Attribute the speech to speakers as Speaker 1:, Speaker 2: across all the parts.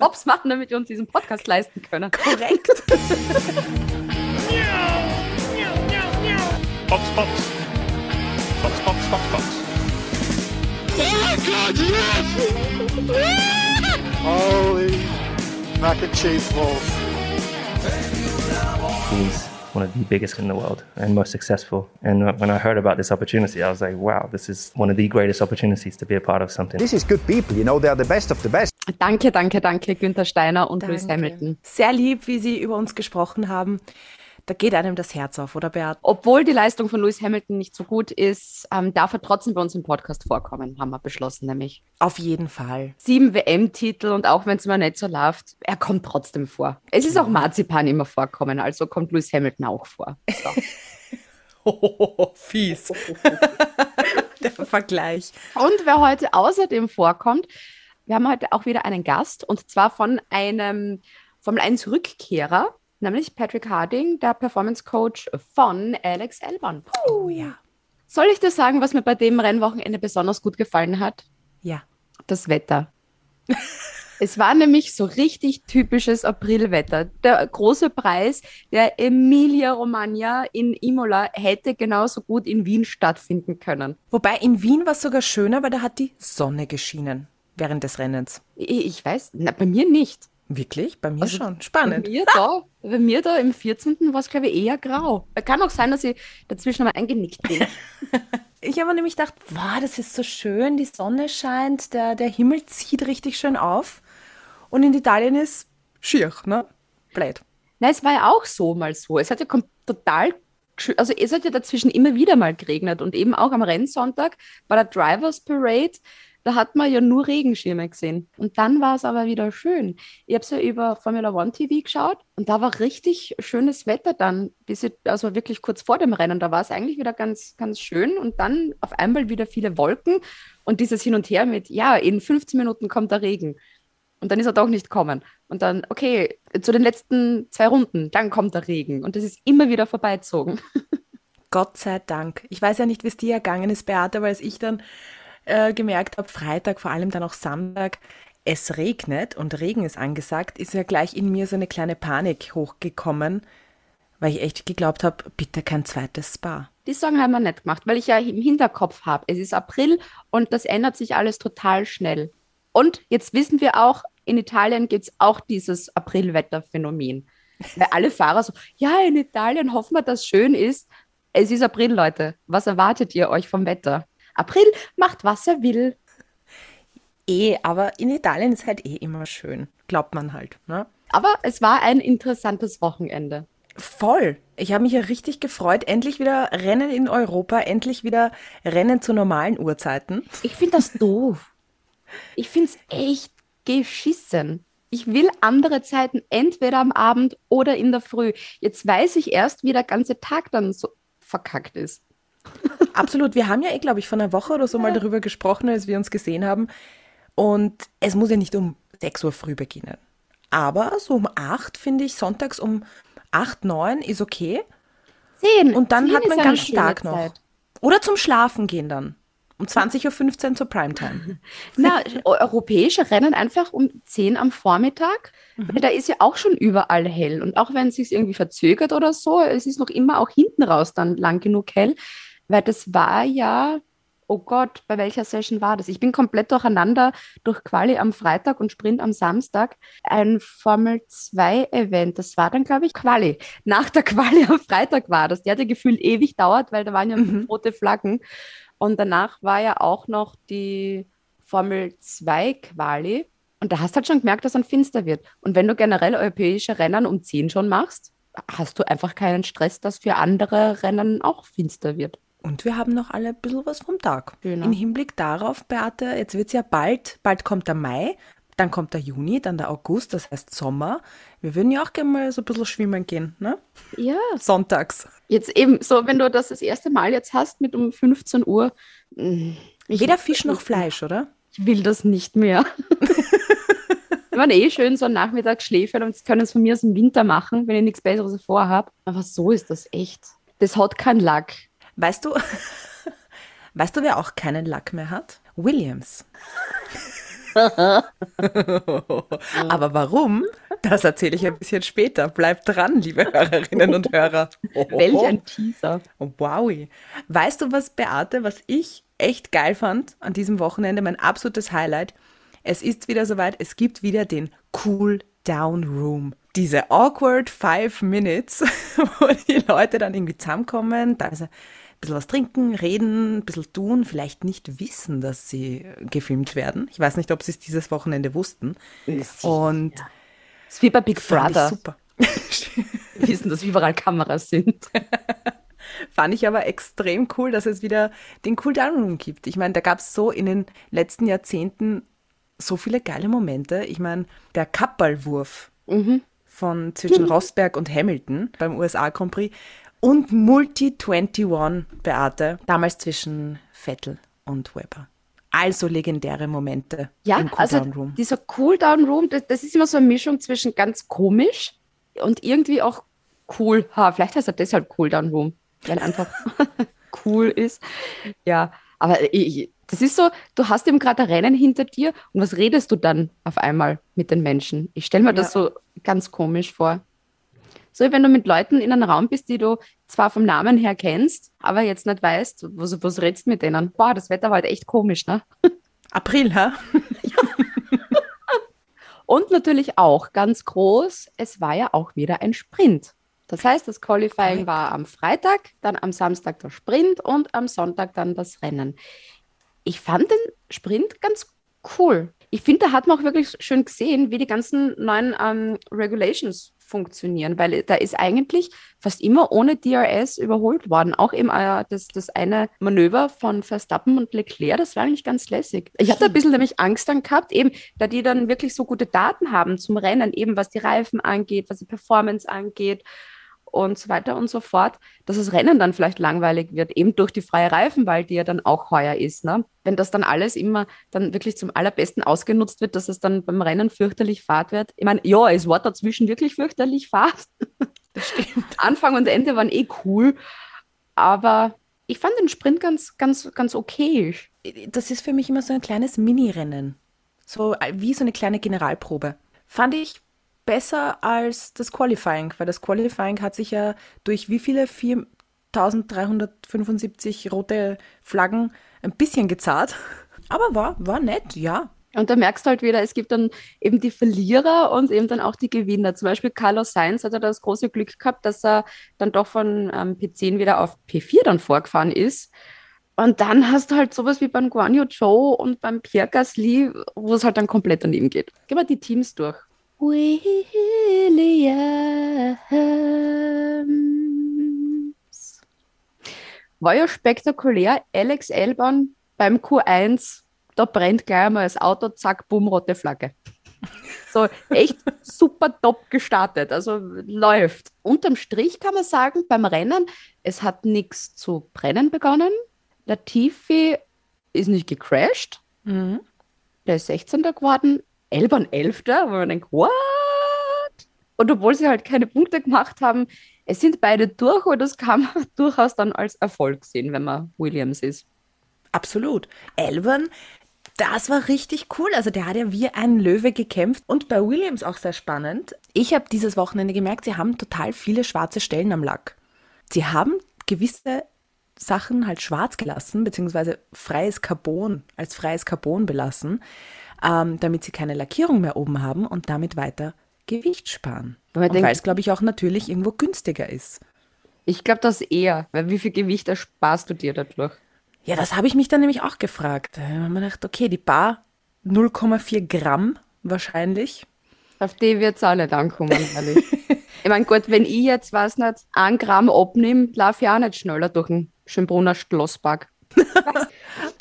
Speaker 1: Jobs machen, damit wir uns diesen Podcast leisten können.
Speaker 2: Korrekt.
Speaker 3: Box, Box. Box, Box, Box, Box.
Speaker 4: Oh my god, yes!
Speaker 5: Holy mac and cheese balls.
Speaker 6: He's one of the biggest in the world and most successful. And when I heard about this opportunity, I was like, wow, this is one of the greatest opportunities to be a part of something.
Speaker 5: This is good people, you know, they're the best of the best.
Speaker 1: Danke, danke, danke, Günther Steiner und Lewis Hamilton.
Speaker 2: Sehr lieb, wie Sie über uns gesprochen haben. Da geht einem das Herz auf, oder Beat?
Speaker 1: Obwohl die Leistung von Lewis Hamilton nicht so gut ist, ähm, darf er trotzdem bei uns im Podcast vorkommen, haben wir beschlossen, nämlich.
Speaker 2: Auf jeden Fall.
Speaker 1: Sieben WM-Titel und auch wenn es mir nicht so läuft, er kommt trotzdem vor. Es ist auch Marzipan immer vorkommen, also kommt Lewis Hamilton auch vor. So.
Speaker 2: Oh, fies. Der Vergleich.
Speaker 1: Und wer heute außerdem vorkommt, wir haben heute auch wieder einen Gast und zwar von einem Formel 1 Rückkehrer, nämlich Patrick Harding, der Performance Coach von Alex Albon.
Speaker 2: Oh ja.
Speaker 1: Soll ich dir sagen, was mir bei dem Rennwochenende besonders gut gefallen hat?
Speaker 2: Ja.
Speaker 1: Das Wetter. es war nämlich so richtig typisches Aprilwetter. Der große Preis der Emilia Romagna in Imola hätte genauso gut in Wien stattfinden können.
Speaker 2: Wobei in Wien war es sogar schöner, weil da hat die Sonne geschienen während des Rennens.
Speaker 1: Ich, ich weiß, na, bei mir nicht.
Speaker 2: Wirklich? Bei mir
Speaker 1: Also,
Speaker 2: schon.
Speaker 1: Bei
Speaker 2: Spannend.
Speaker 1: mir da, bei mir da im 14. war es, glaube ich, eher grau. Kann auch sein, dass ich dazwischen mal eingenickt bin.
Speaker 2: Ich habe nämlich gedacht, wow, das ist so schön, die Sonne scheint, der, der Himmel zieht richtig schön auf. Und in Italien ist schier, ne? Blöd.
Speaker 1: Nein, es war ja auch so mal so. Es hat ja total, also es hat ja dazwischen immer wieder mal geregnet und eben auch am Rennsonntag bei der Drivers Parade, da hat man ja nur Regenschirme gesehen. Und dann war es aber wieder schön. Ich habe es ja über Formula One TV geschaut und da war richtig schönes Wetter dann, bis ich, also wirklich kurz vor dem Rennen, da war es eigentlich wieder ganz, ganz schön und dann auf einmal wieder viele Wolken und dieses Hin und Her mit, ja, in 15 Minuten kommt der Regen. Und dann ist er doch nicht kommen. Und dann, okay, zu den letzten zwei Runden, dann kommt der Regen. Und das ist immer wieder vorbeizogen.
Speaker 2: Gott sei Dank. Ich weiß ja nicht, wie es dir ergangen ist, Beate, weil als ich dann äh, gemerkt habe, Freitag, vor allem dann auch Samstag, es regnet und Regen ist angesagt, ist ja gleich in mir so eine kleine Panik hochgekommen, weil ich echt geglaubt habe, bitte kein zweites Spa.
Speaker 1: Die Sorgen haben wir nicht gemacht, weil ich ja im Hinterkopf habe, es ist April und das ändert sich alles total schnell. Und jetzt wissen wir auch, in Italien gibt es auch dieses Aprilwetterphänomen. Weil alle Fahrer so, ja, in Italien hoffen wir, dass es schön ist. Es ist April, Leute. Was erwartet ihr euch vom Wetter? April macht, was er will.
Speaker 2: Eh, aber in Italien ist halt eh immer schön, glaubt man halt. Ne?
Speaker 1: Aber es war ein interessantes Wochenende.
Speaker 2: Voll. Ich habe mich ja richtig gefreut. Endlich wieder Rennen in Europa, endlich wieder Rennen zu normalen Uhrzeiten.
Speaker 1: Ich finde das doof. Ich finde es echt geschissen. Ich will andere Zeiten, entweder am Abend oder in der Früh. Jetzt weiß ich erst, wie der ganze Tag dann so verkackt ist.
Speaker 2: Absolut. Wir haben ja eh, glaube ich, vor einer Woche oder so mal darüber gesprochen, als wir uns gesehen haben. Und es muss ja nicht um 6 Uhr früh beginnen. Aber so um 8 finde ich, sonntags um 8, 9 ist okay.
Speaker 1: Zehn.
Speaker 2: Und dann
Speaker 1: Zehn
Speaker 2: hat
Speaker 1: ist
Speaker 2: man
Speaker 1: schöne
Speaker 2: Tag noch.
Speaker 1: Zeit.
Speaker 2: Oder zum Schlafen gehen dann. Um 20.15 Uhr zur Primetime.
Speaker 1: Na, europäische Rennen einfach um 10 am Vormittag, weil da ist ja auch schon überall hell. Und auch wenn es sich irgendwie verzögert oder so, es ist noch immer auch hinten raus dann lang genug hell, weil das war ja, oh Gott, bei welcher Session war das? Ich bin komplett durcheinander durch Quali am Freitag und Sprint am Samstag. Ein Formel 2 Event, das war dann, glaube ich, Quali. Nach der Quali am Freitag war das. Die hat ja gefühlt ewig dauert, weil da waren ja fünf rote Flaggen. Und danach war ja auch noch die Formel 2 Quali. Und da hast du halt schon gemerkt, dass dann finster wird. Und wenn du generell europäische Rennen um 10 schon machst, hast du einfach keinen Stress, dass für andere Rennen auch finster wird.
Speaker 2: Und wir haben noch alle ein bisschen was vom Tag.
Speaker 1: Genau.
Speaker 2: Im Hinblick darauf, Beate, jetzt wird es ja bald, bald kommt der Mai, dann kommt der Juni, dann der August, das heißt Sommer. Wir würden ja auch gerne mal so ein bisschen schwimmen gehen, ne?
Speaker 1: Ja,
Speaker 2: Sonntags.
Speaker 1: jetzt eben so, wenn du das das erste Mal jetzt hast mit um 15 Uhr. ich-
Speaker 2: Weder Fisch noch Fleisch, oder?
Speaker 1: Ich will das nicht mehr. Wir waren eh schön so ein Nachmittagsschläfer und können es von mir aus im Winter machen, wenn ich nichts Besseres vorhabe. Aber so ist das echt. Das hat keinen Lack.
Speaker 2: Weißt du, weißt du, wer auch keinen Lack mehr hat? Williams. Aber warum? Das erzähle ich ein bisschen später. Bleibt dran, liebe Hörerinnen und Hörer.
Speaker 1: Welch ein Teaser.
Speaker 2: Wow. Weißt du was, Beate, was ich echt geil fand an diesem Wochenende, mein absolutes Highlight? Es ist wieder soweit, es gibt wieder den Cool Down Room. Diese awkward five minutes, wo die Leute dann irgendwie zusammenkommen, da ist bisschen was trinken, reden, ein bisschen tun, vielleicht nicht wissen, dass sie gefilmt werden. Ich weiß nicht, ob sie es dieses Wochenende wussten. Und
Speaker 1: Das ist wie bei Big Brother.
Speaker 2: super.
Speaker 1: Wir wissen, dass überall Kameras sind.
Speaker 2: Fand ich aber extrem cool, dass es wieder den Cool Down Room gibt. Ich meine, da gab es so in den letzten Jahrzehnten so viele geile Momente. Ich meine, der Kappballwurf von zwischen Rosberg und Hamilton beim USA Grand Prix und Multi 21 Beate, damals zwischen Vettel und Weber. Also legendäre Momente
Speaker 1: Ja,
Speaker 2: im
Speaker 1: also
Speaker 2: Down Room.
Speaker 1: dieser Cool-Down Room, das, das ist immer so eine Mischung zwischen ganz komisch und irgendwie auch cool. Ha, vielleicht heißt er deshalb Cool-Down Room, weil er einfach cool ist. Ja, aber ich, das ist so, du hast eben gerade ein Rennen hinter dir und was redest du dann auf einmal mit den Menschen? Ich stelle mir das so ganz komisch vor. So, wenn du mit Leuten in einem Raum bist, die du zwar vom Namen her kennst, aber jetzt nicht weißt, was, was redest du mit denen? Boah, das Wetter war heute echt komisch, ne?
Speaker 2: April, ha?
Speaker 1: Und natürlich auch ganz groß, es war ja auch wieder ein Sprint. Das heißt, das Qualifying war am Freitag, dann am Samstag der Sprint und am Sonntag dann das Rennen. Ich fand den Sprint ganz cool. Ich finde, da hat man auch wirklich schön gesehen, wie die ganzen neuen ähm, Regulations funktionieren, weil da ist eigentlich fast immer ohne DRS überholt worden. Auch eben äh, das, das eine Manöver von Verstappen und Leclerc, das war eigentlich ganz lässig. Ich hatte ein bisschen nämlich Angst dann gehabt, eben, da die dann wirklich so gute Daten haben zum Rennen, eben was die Reifen angeht, was die Performance angeht und so weiter und so fort, dass das Rennen dann vielleicht langweilig wird, eben durch die freie Reifenwahl, die ja dann auch heuer ist. Ne? Wenn das dann alles immer dann wirklich zum allerbesten ausgenutzt wird, dass es dann beim Rennen fürchterlich fad wird. Ich meine, ja, es war dazwischen wirklich fürchterlich fad.
Speaker 2: Das stimmt.
Speaker 1: Anfang und Ende waren eh cool, aber ich fand den Sprint ganz, ganz, ganz okay.
Speaker 2: das ist für mich immer so ein kleines Mini-Rennen. So äh, wie so eine kleine Generalprobe. Fand ich besser als das Qualifying, weil das Qualifying hat sich ja durch wie viele 4375 rote Flaggen ein bisschen gezahlt. Aber war, war nett, ja.
Speaker 1: Und da merkst du halt wieder, es gibt dann eben die Verlierer und eben dann auch die Gewinner. Zum Beispiel Carlos Sainz hat ja das große Glück gehabt, dass er dann doch von ähm, P10 wieder auf P4 dann vorgefahren ist. Und dann hast du halt sowas wie beim Guan Yu Zhou und beim Pierre Gasly, wo es halt dann komplett daneben geht. Gehen wir die Teams durch. Williams. War ja spektakulär. Alex Elban beim Q1, da brennt gleich einmal das Auto, zack, bumm, rote Flagge. So echt super top gestartet, also läuft. Unterm Strich kann man sagen, beim Rennen, es hat nichts zu brennen begonnen. Der Tifi ist nicht gecrashed.
Speaker 2: Mhm.
Speaker 1: Der ist 16. geworden. Elbern 11. Wo man denkt, what? Und obwohl sie halt keine Punkte gemacht haben, es sind beide durch und das kann man durchaus dann als Erfolg sehen, wenn man Williams ist.
Speaker 2: Absolut. Elbern, das war richtig cool. Also der hat ja wie ein Löwe gekämpft. Und bei Williams auch sehr spannend. Ich habe dieses Wochenende gemerkt, sie haben total viele schwarze Stellen am Lack. Sie haben gewisse Sachen halt schwarz gelassen, beziehungsweise freies Carbon, als freies Carbon belassen, ähm, damit sie keine Lackierung mehr oben haben und damit weiter Gewicht sparen.
Speaker 1: Weil
Speaker 2: es, glaube ich, auch natürlich irgendwo günstiger ist.
Speaker 1: Ich glaube, das eher, weil wie viel Gewicht ersparst du dir dadurch?
Speaker 2: Ja, das habe ich mich dann nämlich auch gefragt. Da habe ich mir gedacht, okay, die Bar 0,4 Gramm wahrscheinlich.
Speaker 1: Auf die wird es auch nicht ankommen, ehrlich. ich meine, gut, wenn ich jetzt, weiß nicht, ein Gramm abnehme, laufe ich auch nicht schneller durch den Schönbrunner Schlosspark.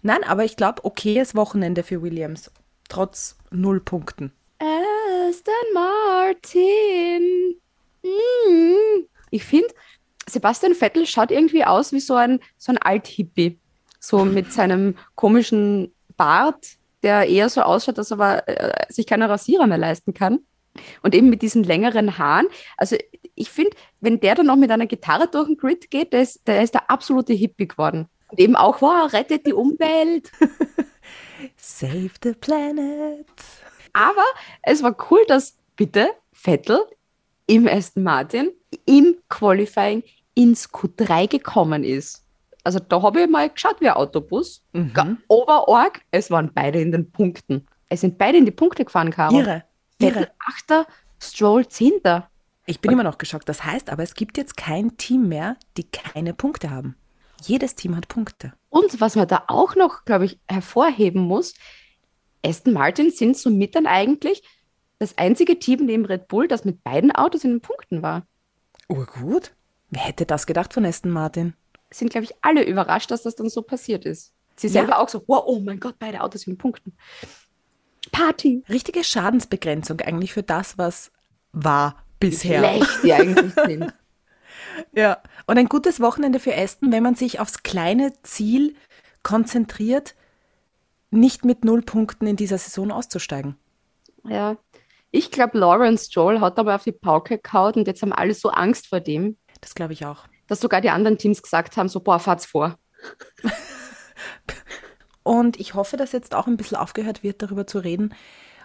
Speaker 2: Nein, aber ich glaube, okayes Wochenende für Williams. Trotz null Punkten.
Speaker 1: Aston Martin. Mm. Ich finde, Sebastian Vettel schaut irgendwie aus wie so ein, so ein Alt-Hippie. So mit seinem komischen Bart, der eher so ausschaut, dass er äh, sich keine Rasierer mehr leisten kann. Und eben mit diesen längeren Haaren. Also ich finde, wenn der dann noch mit einer Gitarre durch den Grid geht, der ist der, ist der absolute Hippie geworden. Und eben auch, wow, rettet die Umwelt.
Speaker 2: Save the planet.
Speaker 1: Aber es war cool, dass bitte Vettel im Aston Martin im Qualifying ins Q3 gekommen ist. Also da habe ich mal geschaut wie ein Autobus.
Speaker 2: Mhm.
Speaker 1: Oberorg, es waren beide in den Punkten. Es sind beide in die Punkte gefahren, Caro.
Speaker 2: Irre.
Speaker 1: Vettel. Achter, Stroll Zehnter.
Speaker 2: Ich bin immer noch geschockt. Das heißt aber, es gibt jetzt kein Team mehr, die keine Punkte haben. Jedes Team hat Punkte.
Speaker 1: Und was man da auch noch, glaube ich, hervorheben muss, Aston Martin sind somit dann eigentlich das einzige Team neben Red Bull, das mit beiden Autos in den Punkten war.
Speaker 2: Urgut. Wer hätte das gedacht von Aston Martin?
Speaker 1: Sind, glaube ich, alle überrascht, dass das dann so passiert ist. Sie
Speaker 2: Ja.
Speaker 1: selber auch so, wow, oh mein Gott, beide Autos in den Punkten. Party.
Speaker 2: Richtige Schadensbegrenzung eigentlich für das, was war bisher.
Speaker 1: Schlecht, die eigentlich sind.
Speaker 2: Ja. Und ein gutes Wochenende für Aston, wenn man sich aufs kleine Ziel konzentriert, nicht mit null Punkten in dieser Saison auszusteigen.
Speaker 1: Ja. Ich glaube, Lawrence Stroll hat aber auf die Pauke gehauen und jetzt haben alle so Angst vor dem,
Speaker 2: Das glaube ich auch.
Speaker 1: dass sogar die anderen Teams gesagt haben, so, boah, fahrt's vor.
Speaker 2: Und ich hoffe, dass jetzt auch ein bisschen aufgehört wird, darüber zu reden,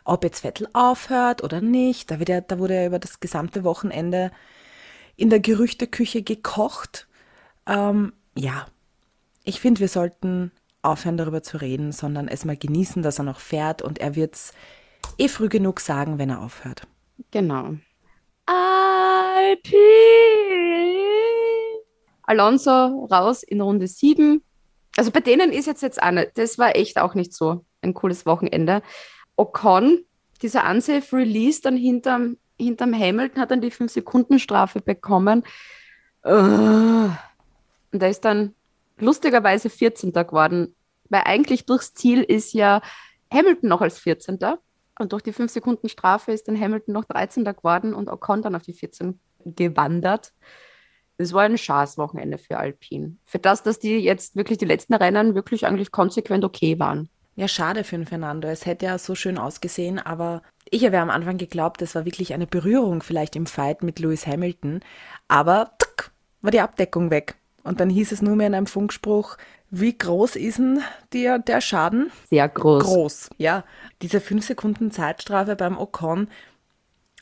Speaker 2: ob jetzt Vettel aufhört oder nicht. Da, wird ja, da wurde ja über das gesamte Wochenende in der Gerüchteküche gekocht. Ähm, ja, ich finde, wir sollten aufhören, darüber zu reden, sondern es mal genießen, dass er noch fährt und er wird es eh früh genug sagen, wenn er aufhört.
Speaker 1: Genau. Alpine. Alonso raus in Runde 7. Also bei denen ist jetzt jetzt auch nicht, das war echt auch nicht so ein cooles Wochenende. Ocon, dieser unsafe Release dann hinterm, hinterm Hamilton, hat dann die 5-Sekunden-Strafe bekommen. Äh, Und der ist dann lustigerweise 14. geworden, weil eigentlich durchs Ziel ist ja Hamilton noch als 14. Und durch die 5-Sekunden-Strafe ist dann Hamilton noch 13. geworden und Ocon dann auf die 14 gewandert. Das war ein Schaß-Wochenende für Alpine. Für das, dass die jetzt wirklich die letzten Rennen wirklich eigentlich konsequent okay waren.
Speaker 2: Ja, schade für den Fernando. Es hätte ja so schön ausgesehen, aber ich habe ja am Anfang geglaubt, das war wirklich eine Berührung vielleicht im Fight mit Lewis Hamilton. Aber tuck, war die Abdeckung weg. Und dann hieß es nur mehr in einem Funkspruch, wie groß ist denn der, der Schaden?
Speaker 1: Sehr groß.
Speaker 2: Groß, ja. Diese 5 Sekunden Zeitstrafe beim Ocon,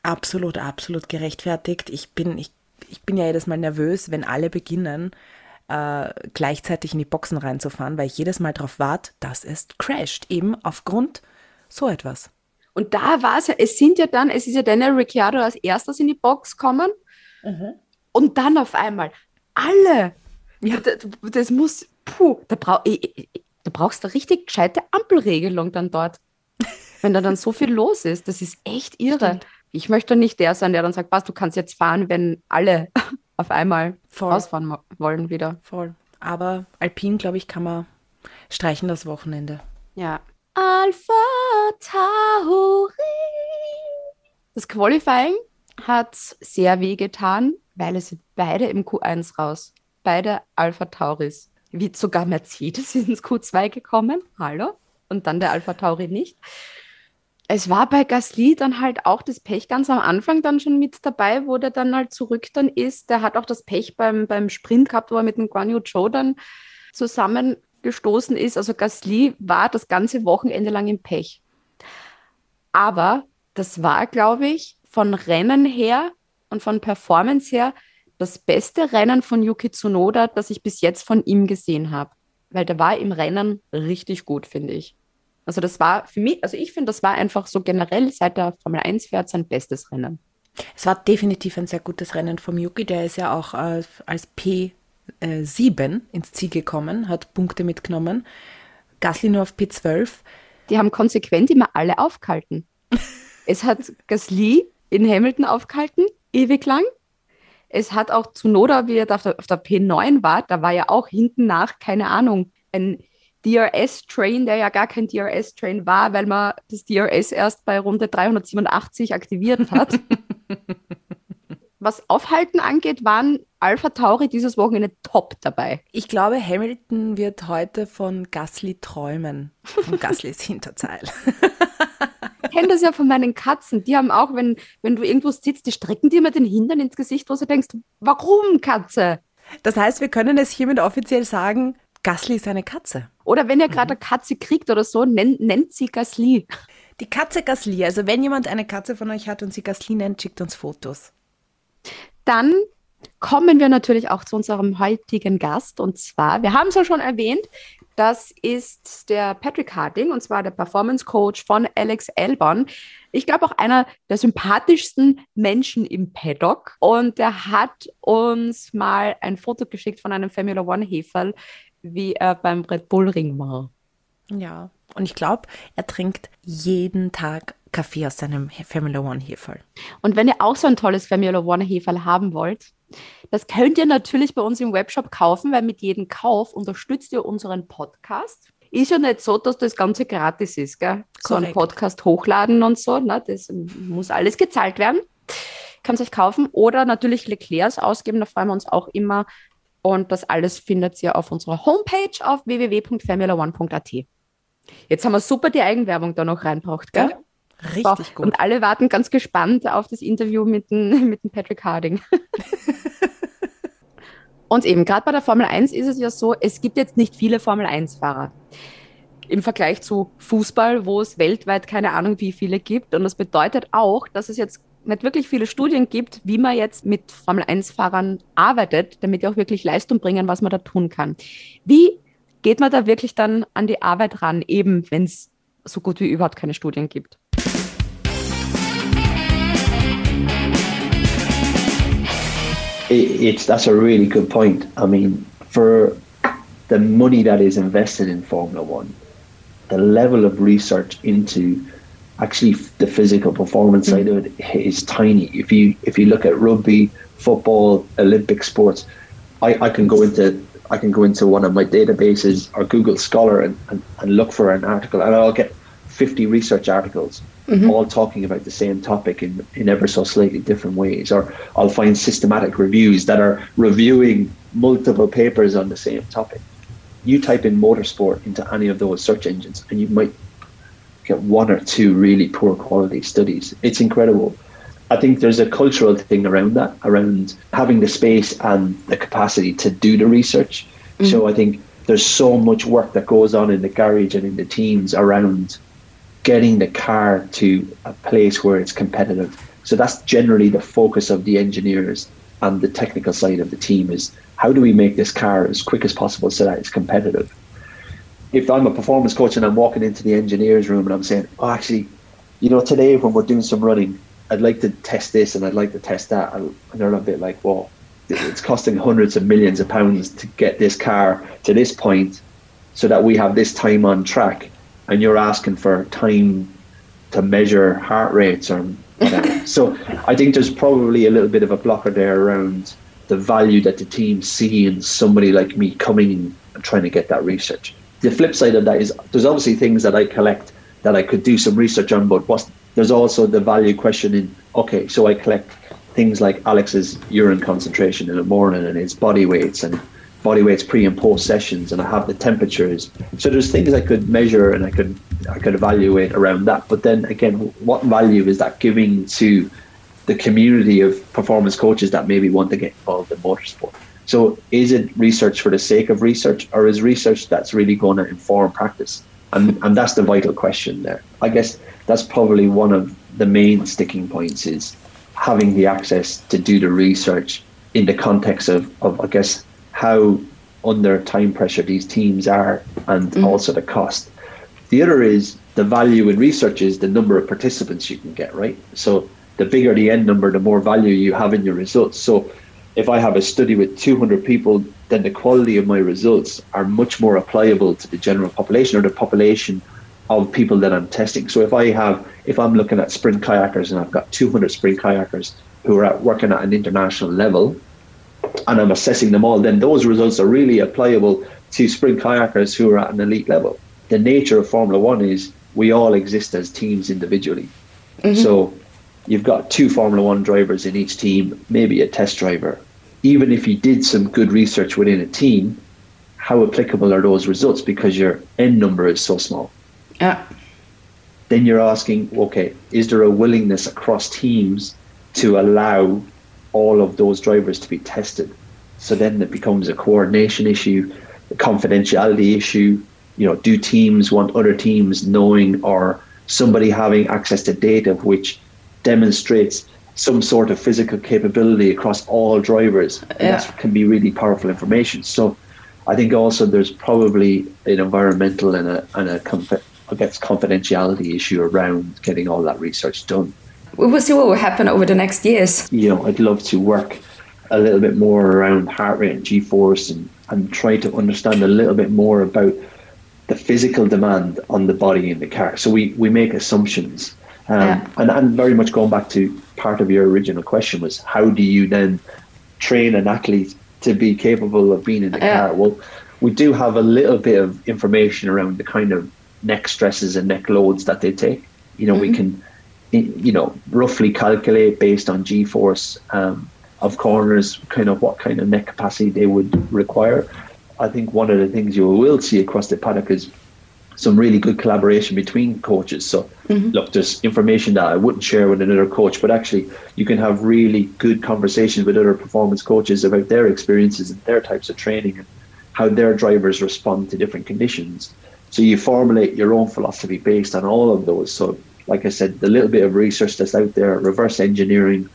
Speaker 2: absolut, absolut gerechtfertigt. Ich bin, ich, ich bin ja jedes Mal nervös, wenn alle beginnen, äh, gleichzeitig in die Boxen reinzufahren, weil ich jedes Mal darauf warte, dass es crasht. Eben aufgrund so etwas.
Speaker 1: Und da war es ja, es sind ja dann, es ist ja Daniel Ricciardo als erstes in die Box gekommen und dann auf einmal alle.
Speaker 2: Ja.
Speaker 1: Das, das muss, puh, da, brau, ich- ich- ich- da brauchst du eine richtig gescheite Ampelregelung dann dort. Wenn da dann so viel los ist, das ist echt irre.
Speaker 2: Stimmt.
Speaker 1: Ich möchte nicht der sein, der dann sagt, was, du kannst jetzt fahren, wenn alle auf einmal
Speaker 2: Voll.
Speaker 1: ausfahren mo- wollen wieder.
Speaker 2: Voll. Aber Alpin, glaube ich, kann man streichen das Wochenende.
Speaker 1: Ja. Alpha Tauri. Das Qualifying hat sehr weh getan, weil es sind beide im Q1 raus. Beide Alpha Tauris. Wie sogar Mercedes ins Q2 gekommen. Hallo? Und dann der Alpha Tauri nicht. Es war bei Gasly dann halt auch das Pech ganz am Anfang dann schon mit dabei, wo der dann halt zurück dann ist. Der hat auch das Pech beim, beim Sprint gehabt, wo er mit dem Guan Yu Zhou dann zusammengestoßen ist. Also Gasly war das ganze Wochenende lang im Pech. Aber das war, glaube ich, von Rennen her und von Performance her das beste Rennen von Yuki Tsunoda, das ich bis jetzt von ihm gesehen habe. Weil der war im Rennen richtig gut, finde ich. Also das war für mich, also ich finde, das war einfach so generell, seit der Formel 1 fährt, sein bestes Rennen.
Speaker 2: Es war definitiv ein sehr gutes Rennen vom Yuki. Der ist ja auch äh, als P7 ins Ziel gekommen, hat Punkte mitgenommen. Gasly nur auf P12.
Speaker 1: Die haben konsequent immer alle aufgehalten. es hat Gasly in Hamilton aufgehalten, ewig lang. Es hat auch Tsunoda, wie er auf der, auf der P9 war, da war ja auch hinten nach, keine Ahnung, ein DRS-Train, der ja gar kein DRS-Train war, weil man das DRS erst bei Runde 387 aktiviert hat. Was Aufhalten angeht, waren Alpha Tauri dieses Wochenende top dabei.
Speaker 2: Ich glaube, Hamilton wird heute von Gasly träumen. Von Gaslys Hinterteil.
Speaker 1: Ich kenne das ja von meinen Katzen. Die haben auch, wenn, wenn du irgendwo sitzt, die strecken dir immer den Hintern ins Gesicht, wo du denkst, warum Katze?
Speaker 2: Das heißt, wir können es hiermit offiziell sagen, Gasly ist eine Katze.
Speaker 1: Oder wenn ihr gerade eine Katze kriegt oder so, nennt, nennt sie Gasly.
Speaker 2: Die Katze Gasly. Also wenn jemand eine Katze von euch hat und sie Gasly nennt, schickt uns Fotos.
Speaker 1: Dann kommen wir natürlich auch zu unserem heutigen Gast. Und zwar, wir haben es ja schon erwähnt, das ist der Patrick Harding, und zwar der Performance Coach von Alex Elbon. Ich glaube auch einer der sympathischsten Menschen im Paddock. Und er hat uns mal ein Foto geschickt von einem Formula One Heferl, wie er beim Red Bull Ring war.
Speaker 2: Ja, und ich glaube, er trinkt jeden Tag Kaffee aus seinem Formula One Heferl.
Speaker 1: Und wenn ihr auch so ein tolles Formula One Heferl haben wollt, das könnt ihr natürlich bei uns im Webshop kaufen, weil mit jedem Kauf unterstützt ihr unseren Podcast. Ist ja nicht so, dass das Ganze gratis ist, gell? So einen Podcast hochladen und so. Ne? Das muss alles gezahlt werden. Kann es euch kaufen. Oder natürlich Leclercs ausgeben, da freuen wir uns auch immer. Und das alles findet ihr auf unserer Homepage auf www.formula1.at. Jetzt haben wir super die Eigenwerbung da noch reinbracht, gell?
Speaker 2: Ja, richtig so. gut.
Speaker 1: Und alle warten ganz gespannt auf das Interview mit dem, mit dem Patrick Harding. Und eben, gerade bei der Formel 1 ist es ja so, es gibt jetzt nicht viele Formel 1-Fahrer im Vergleich zu Fußball, wo es weltweit keine Ahnung wie viele gibt. Und das bedeutet auch, dass es jetzt nicht wirklich viele Studien gibt, wie man jetzt mit Formel 1-Fahrern arbeitet, damit die auch wirklich Leistung bringen, was man da tun kann. Wie geht man da wirklich dann an die Arbeit ran, eben wenn es so gut wie überhaupt keine Studien gibt?
Speaker 7: it's that's a really good point. I mean, for the money that is invested in Formula One, the level of research into actually the physical performance mm. side of it is tiny. If you if you look at rugby, football, Olympic sports, I, I can go into I can go into one of my databases or Google Scholar and, and, and look for an article and I'll get 50 research articles mm-hmm. all talking about the same topic in, in ever so slightly different ways. Or I'll find systematic reviews that are reviewing multiple papers on the same topic. You type in motorsport into any of those search engines and you might get one or two really poor quality studies. It's incredible. I think there's a cultural thing around that, around having the space and the capacity to do the research. Mm-hmm. So I think there's so much work that goes on in the garage and in the teams around getting the car to a place where it's competitive. So that's generally the focus of the engineers and the technical side of the team is how do we make this car as quick as possible so that it's competitive. If I'm a performance coach and I'm walking into the engineers room and I'm saying, oh, actually, you know, today when we're doing some running, I'd like to test this and I'd like to test that. And they're a bit like, well, it's costing hundreds of millions of pounds to get this car to this point so that we have this time on track and you're asking for time to measure heart rates or so I think there's probably a little bit of a blocker there around the value that the team see in somebody like me coming and trying to get that research. The flip side of that is there's obviously things that I collect that I could do some research on, but what's, there's also the value question in okay, so I collect things like Alex's urine concentration in the morning and his body weights and body weights pre and post sessions and I have the temperatures. So there's things I could measure and I could I could evaluate around that. But then again, what value is that giving to the community of performance coaches that maybe want to get involved in motorsport? So is it research for the sake of research or is research that's really going to inform practice? And and that's the vital question there. I guess that's probably one of the main sticking points is having the access to do the research in the context of, of I guess how under time pressure these teams are and mm. also the cost. The other is the value in research is the number of participants you can get, right? So the bigger the end number, the more value you have in your results. So if I have a study with 200 people, then the quality of my results are much more applicable to the general population or the population of people that I'm testing. So if I have, if I'm looking at sprint kayakers and I've got 200 sprint kayakers who are at, working at an international level, and I'm assessing them all, then those results are really applicable to sprint kayakers who are at an elite level. The nature of Formula One is we all exist as teams individually. Mm-hmm. So you've got two Formula One drivers in each team, maybe a test driver. Even if you did some good research within a team, how applicable are those results? Because your end number is so small.
Speaker 1: Yeah.
Speaker 7: Then you're asking, okay, is there a willingness across teams to allow all of those drivers to be tested. So then it becomes a coordination issue, a confidentiality issue. you know, do teams want other teams knowing or somebody having access to data which demonstrates some sort of physical capability across all drivers? And
Speaker 1: Yeah.
Speaker 7: that can be really powerful information. So I think also there's probably an environmental and a, and a I guess confidentiality issue around getting all that research done.
Speaker 8: We will see what will happen over the next years.
Speaker 7: you know, I'd love to work a little bit more around heart rate and G force and, and try to understand a little bit more about the physical demand on the body in the car. So we, we make assumptions. Um,
Speaker 1: Yeah.
Speaker 7: and, and very much going back to part of your original question was how do you then train an athlete to be capable of being in the
Speaker 1: Yeah.
Speaker 7: car? Well, we do have a little bit of information around the kind of neck stresses and neck loads that they take. You know, we can, you know, roughly calculate based on G force um, of corners, kind of what kind of neck capacity they would require. I think one of the things you will see across the paddock is some really good collaboration between coaches. So, mm-hmm. look, there's information that I wouldn't share with another coach, but actually, you can have really good conversations with other performance coaches about their experiences and their types of training and how their drivers respond to different conditions. So, you formulate your own philosophy based on all of those. So, like I said, the little bit of research that's out there, reverse engineering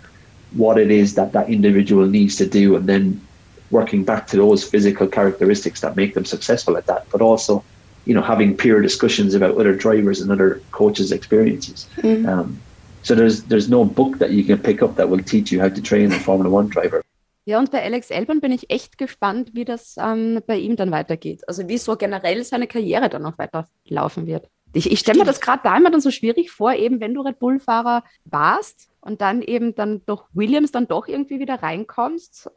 Speaker 7: what it is that that individual needs to do, and then working back to those physical characteristics that make them successful at that, but also you know having peer discussions about other drivers and other coaches' experiences. Um, so there's there's no book that you can pick up that will teach you how to train a Formula One driver.
Speaker 1: Ja, und bei Alex Albon bin ich echt gespannt, wie das ähm, bei ihm dann weitergeht. Also wie so generell seine Karriere dann noch weiterlaufen wird. Ich, ich stelle mir das gerade da immer dann so schwierig vor, eben wenn du Red Bull-Fahrer warst und dann eben dann durch Williams dann doch irgendwie wieder reinkommst.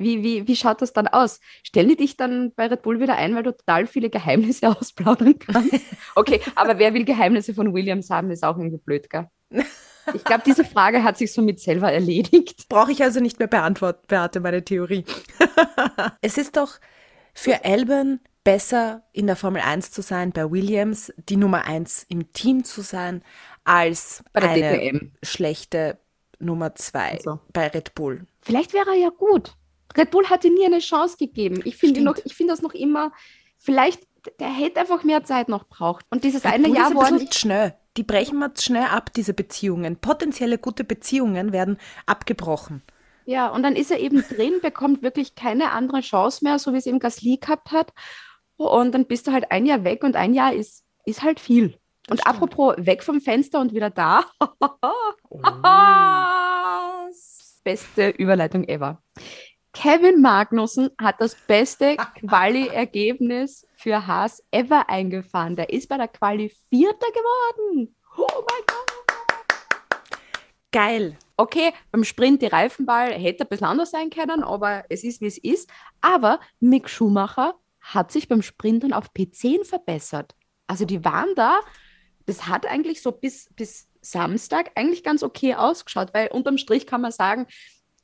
Speaker 1: Wie, wie, wie schaut das dann aus? Stellen die dich dann bei Red Bull wieder ein, weil du total viele Geheimnisse ausplaudern kannst? Okay, aber wer will Geheimnisse von Williams haben, ist auch irgendwie blöd, gell? Ich glaube, diese Frage hat sich somit selber erledigt.
Speaker 2: Brauche ich also nicht mehr beantworten, Beate, meine Theorie. es ist doch für Albon besser, in der Formel 1 zu sein, bei Williams die Nummer 1 im Team zu sein, als
Speaker 1: Bei der
Speaker 2: eine
Speaker 1: DTM.
Speaker 2: schlechte Nummer 2
Speaker 1: Ach so.
Speaker 2: bei Red Bull.
Speaker 1: Vielleicht wäre er ja gut. Red Bull hat ihm nie eine Chance gegeben. Ich finde finde das noch immer, vielleicht, der hätte einfach mehr Zeit noch braucht. Und dieses
Speaker 2: Red
Speaker 1: eine
Speaker 2: Bull
Speaker 1: Jahr,
Speaker 2: bisschen
Speaker 1: nicht,
Speaker 2: schnell. Die brechen wir schnell ab, diese Beziehungen. Potenzielle gute Beziehungen werden abgebrochen.
Speaker 1: ja, und dann ist er eben drin, bekommt wirklich keine andere Chance mehr, so wie es eben Gasly gehabt hat. Und dann bist du halt ein Jahr weg und ein Jahr ist, ist halt viel. Und apropos weg vom Fenster und wieder da. Beste Überleitung ever. Kevin Magnussen hat das beste Quali-Ergebnis für Haas ever eingefahren. Der ist bei der Quali Vierter geworden. Oh mein Gott.
Speaker 2: Geil.
Speaker 1: Okay, beim Sprint die Reifenwahl hätte ein bisschen anders sein können, aber es ist, wie es ist. Aber Mick Schumacher hat sich beim Sprint dann auf P10 verbessert. Also die waren da, das hat eigentlich so bis, bis Samstag eigentlich ganz okay ausgeschaut, weil unterm Strich kann man sagen,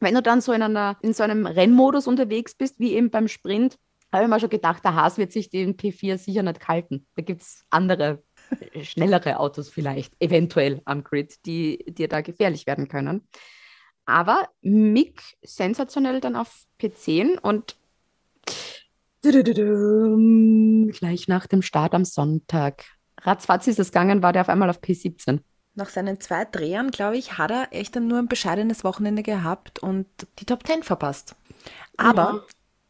Speaker 1: wenn du dann so in, einer, in so einem Rennmodus unterwegs bist, wie eben beim Sprint, habe ich mir schon gedacht, der Haas wird sich den P4 sicher nicht halten. Da gibt es andere, äh, schnellere Autos vielleicht, eventuell am Grid, die dir da gefährlich werden können. Aber Mick sensationell dann auf P10 und gleich nach dem Start am Sonntag. Ratzfatz ist es gegangen, war der auf einmal auf P17.
Speaker 2: Nach seinen zwei Drehern, glaube ich, hat er echt dann nur ein bescheidenes Wochenende gehabt und die Top 10 verpasst. Aber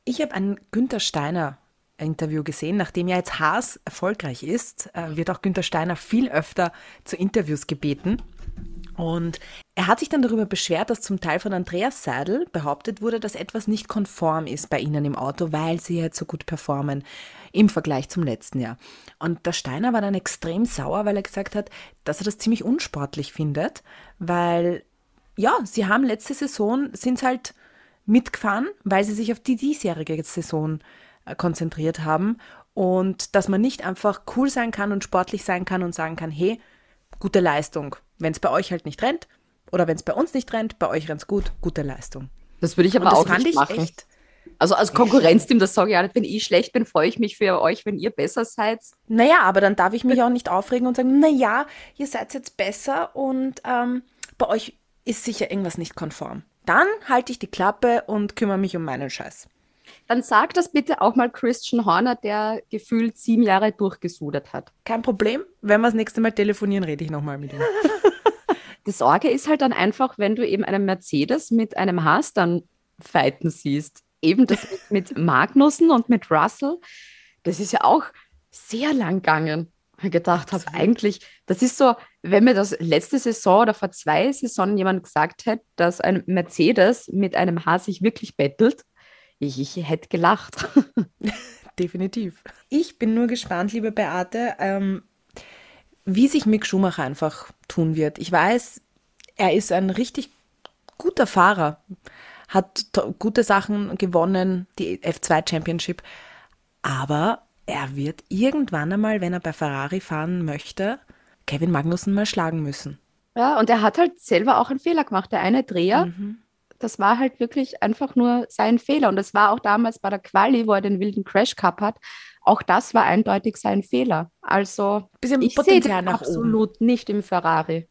Speaker 2: ich habe ein Günther Steiner Interview gesehen, nachdem ja jetzt Haas erfolgreich ist, äh, wird auch Günther Steiner viel öfter zu Interviews gebeten. Und er hat sich dann darüber beschwert, dass zum Teil von Andreas Seidel behauptet wurde, dass etwas nicht konform ist bei ihnen im Auto, weil sie jetzt so gut performen im Vergleich zum letzten Jahr. Und der Steiner war dann extrem sauer, weil er gesagt hat, dass er das ziemlich unsportlich findet, weil ja, sie haben letzte Saison, sind halt mitgefahren, weil sie sich auf die diesjährige Saison äh, konzentriert haben und dass man nicht einfach cool sein kann und sportlich sein kann und sagen kann, hey, gute Leistung. Wenn es bei euch halt nicht rennt oder wenn es bei uns nicht rennt, bei euch rennt es gut, gute Leistung.
Speaker 1: Das würde ich aber auch nicht
Speaker 2: ich
Speaker 1: machen.
Speaker 2: echt.
Speaker 1: Also als Konkurrenzteam, das sage ich auch nicht, wenn ich schlecht bin, freue ich mich für euch, wenn ihr besser seid.
Speaker 2: Naja, aber dann darf ich mich auch nicht aufregen und sagen, naja, ihr seid jetzt besser und ähm, bei euch ist sicher irgendwas nicht konform. Dann halte ich die Klappe und kümmere mich um meinen Scheiß.
Speaker 1: Dann sag das bitte auch mal Christian Horner, der gefühlt sieben Jahre durchgesudert hat.
Speaker 2: Kein Problem. Wenn wir das nächste Mal telefonieren, rede ich nochmal mit ihm.
Speaker 1: Die Sorge ist halt dann einfach, wenn du eben einen Mercedes mit einem Haas dann fighten siehst. Eben das mit, Magnussen und mit Russell, das ist ja auch sehr lang gegangen. Ich gedacht habe, eigentlich, das ist so, wenn mir das letzte Saison oder vor zwei Saisonen jemand gesagt hätte, dass ein Mercedes mit einem Haas sich wirklich bettelt, ich, ich hätte gelacht.
Speaker 2: Definitiv. Ich bin nur gespannt, liebe Beate, ähm, wie sich Mick Schumacher einfach tun wird. Ich weiß, er ist ein richtig guter Fahrer, hat gute Sachen gewonnen, die F2 Championship, aber er wird irgendwann einmal, wenn er bei Ferrari fahren möchte, Kevin Magnussen mal schlagen müssen.
Speaker 1: Ja, und er hat halt selber auch einen Fehler gemacht. Der eine Dreher, mhm. das war halt wirklich einfach nur sein Fehler. Und das war auch damals bei der Quali, wo er den wilden Crash Cup hat. Auch das war eindeutig sein Fehler. Also
Speaker 2: Bisschen
Speaker 1: ich
Speaker 2: sehe
Speaker 1: den absolut oben. nicht im Ferrari.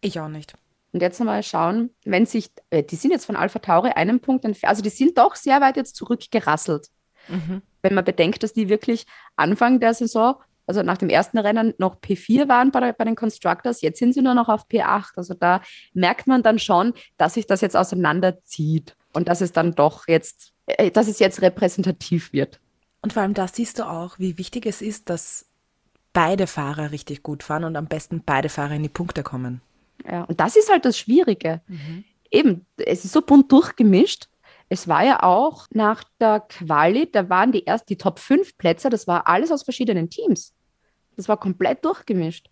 Speaker 2: Ich auch nicht.
Speaker 1: Und jetzt mal schauen, wenn sich, äh, die sind jetzt von Alpha Tauri einen Punkt entfernt, also die sind doch sehr weit jetzt zurückgerasselt. Mhm. Wenn man bedenkt, dass die wirklich Anfang der Saison, also nach dem ersten Rennen, noch P4 waren bei, bei den Constructors, jetzt sind sie nur noch auf P8. Also da merkt man dann schon, dass sich das jetzt auseinanderzieht und dass es dann doch jetzt, äh, dass es jetzt repräsentativ wird.
Speaker 2: Und vor allem da siehst du auch, wie wichtig es ist, dass beide Fahrer richtig gut fahren und am besten beide Fahrer in die Punkte kommen.
Speaker 1: Ja, und das ist halt das Schwierige. Mhm. Eben, es ist so bunt durchgemischt. Es war ja auch nach der Quali, da waren die erst die Top 5 Plätze, das war alles aus verschiedenen Teams. Das war komplett durchgemischt.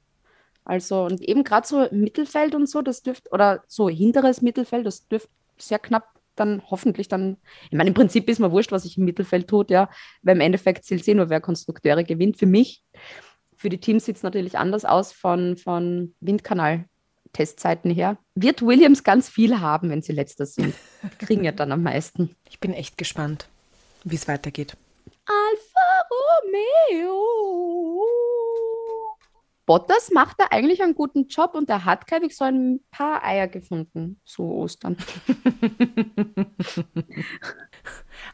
Speaker 1: Also, und eben gerade so Mittelfeld und so, das dürfte, oder so hinteres Mittelfeld, das dürfte sehr knapp dann hoffentlich dann, ich meine, im Prinzip ist mir wurscht, was ich im Mittelfeld tut, ja, weil im Endeffekt zählt eh nur, wer Konstrukteure gewinnt. Für mich, für die Teams sieht es natürlich anders aus von, von Windkanal Testzeiten her. Wird Williams ganz viel haben, wenn sie letzter sind. Kriegen ja dann am meisten.
Speaker 2: Ich bin echt gespannt, wie es weitergeht.
Speaker 1: Alfa Romeo. Bottas macht da eigentlich einen guten Job und er hat, glaube ich, so ein paar Eier gefunden zu Ostern.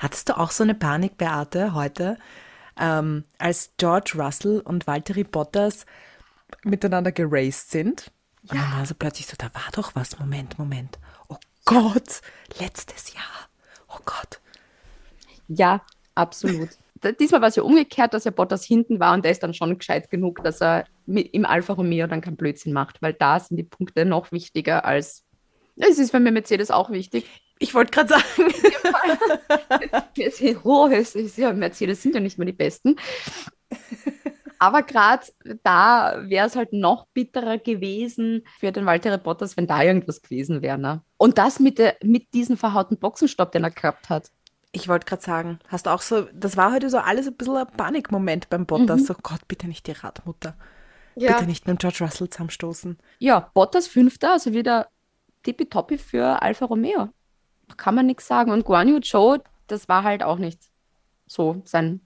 Speaker 2: Hattest du auch so eine Panik, Beate, heute, ähm, als George Russell und Valtteri Bottas miteinander geraced sind? Und ja. dann war so plötzlich so, da war doch was. Moment, Moment. Oh Gott, letztes Jahr. Oh Gott.
Speaker 1: Ja, absolut. Diesmal war es ja umgekehrt, dass er Bottas hinten war und der ist dann schon gescheit genug, dass er im Alfa Romeo dann keinen Blödsinn macht, weil da sind die Punkte noch wichtiger als. Es ist für mir Mercedes auch wichtig.
Speaker 2: Ich wollte gerade sagen.
Speaker 1: oh, Mercedes sind ja nicht mehr die Besten. Aber gerade da wäre es halt noch bitterer gewesen für den Walter Bottas, wenn da irgendwas gewesen wäre. Ne? Und das mit, der, mit diesem verhauten Boxenstopp, den er gehabt hat.
Speaker 2: Ich wollte gerade sagen, hast auch so, das war heute so alles ein bisschen ein Panikmoment beim Bottas. Mhm. So, Gott, bitte nicht die Radmutter. Ja. Bitte nicht mit George Russell zusammenstoßen.
Speaker 1: Ja, Bottas Fünfter, also wieder tippitoppi für Alfa Romeo. Kann man nichts sagen. Und Guan Yu Zhou, das war halt auch nicht so sein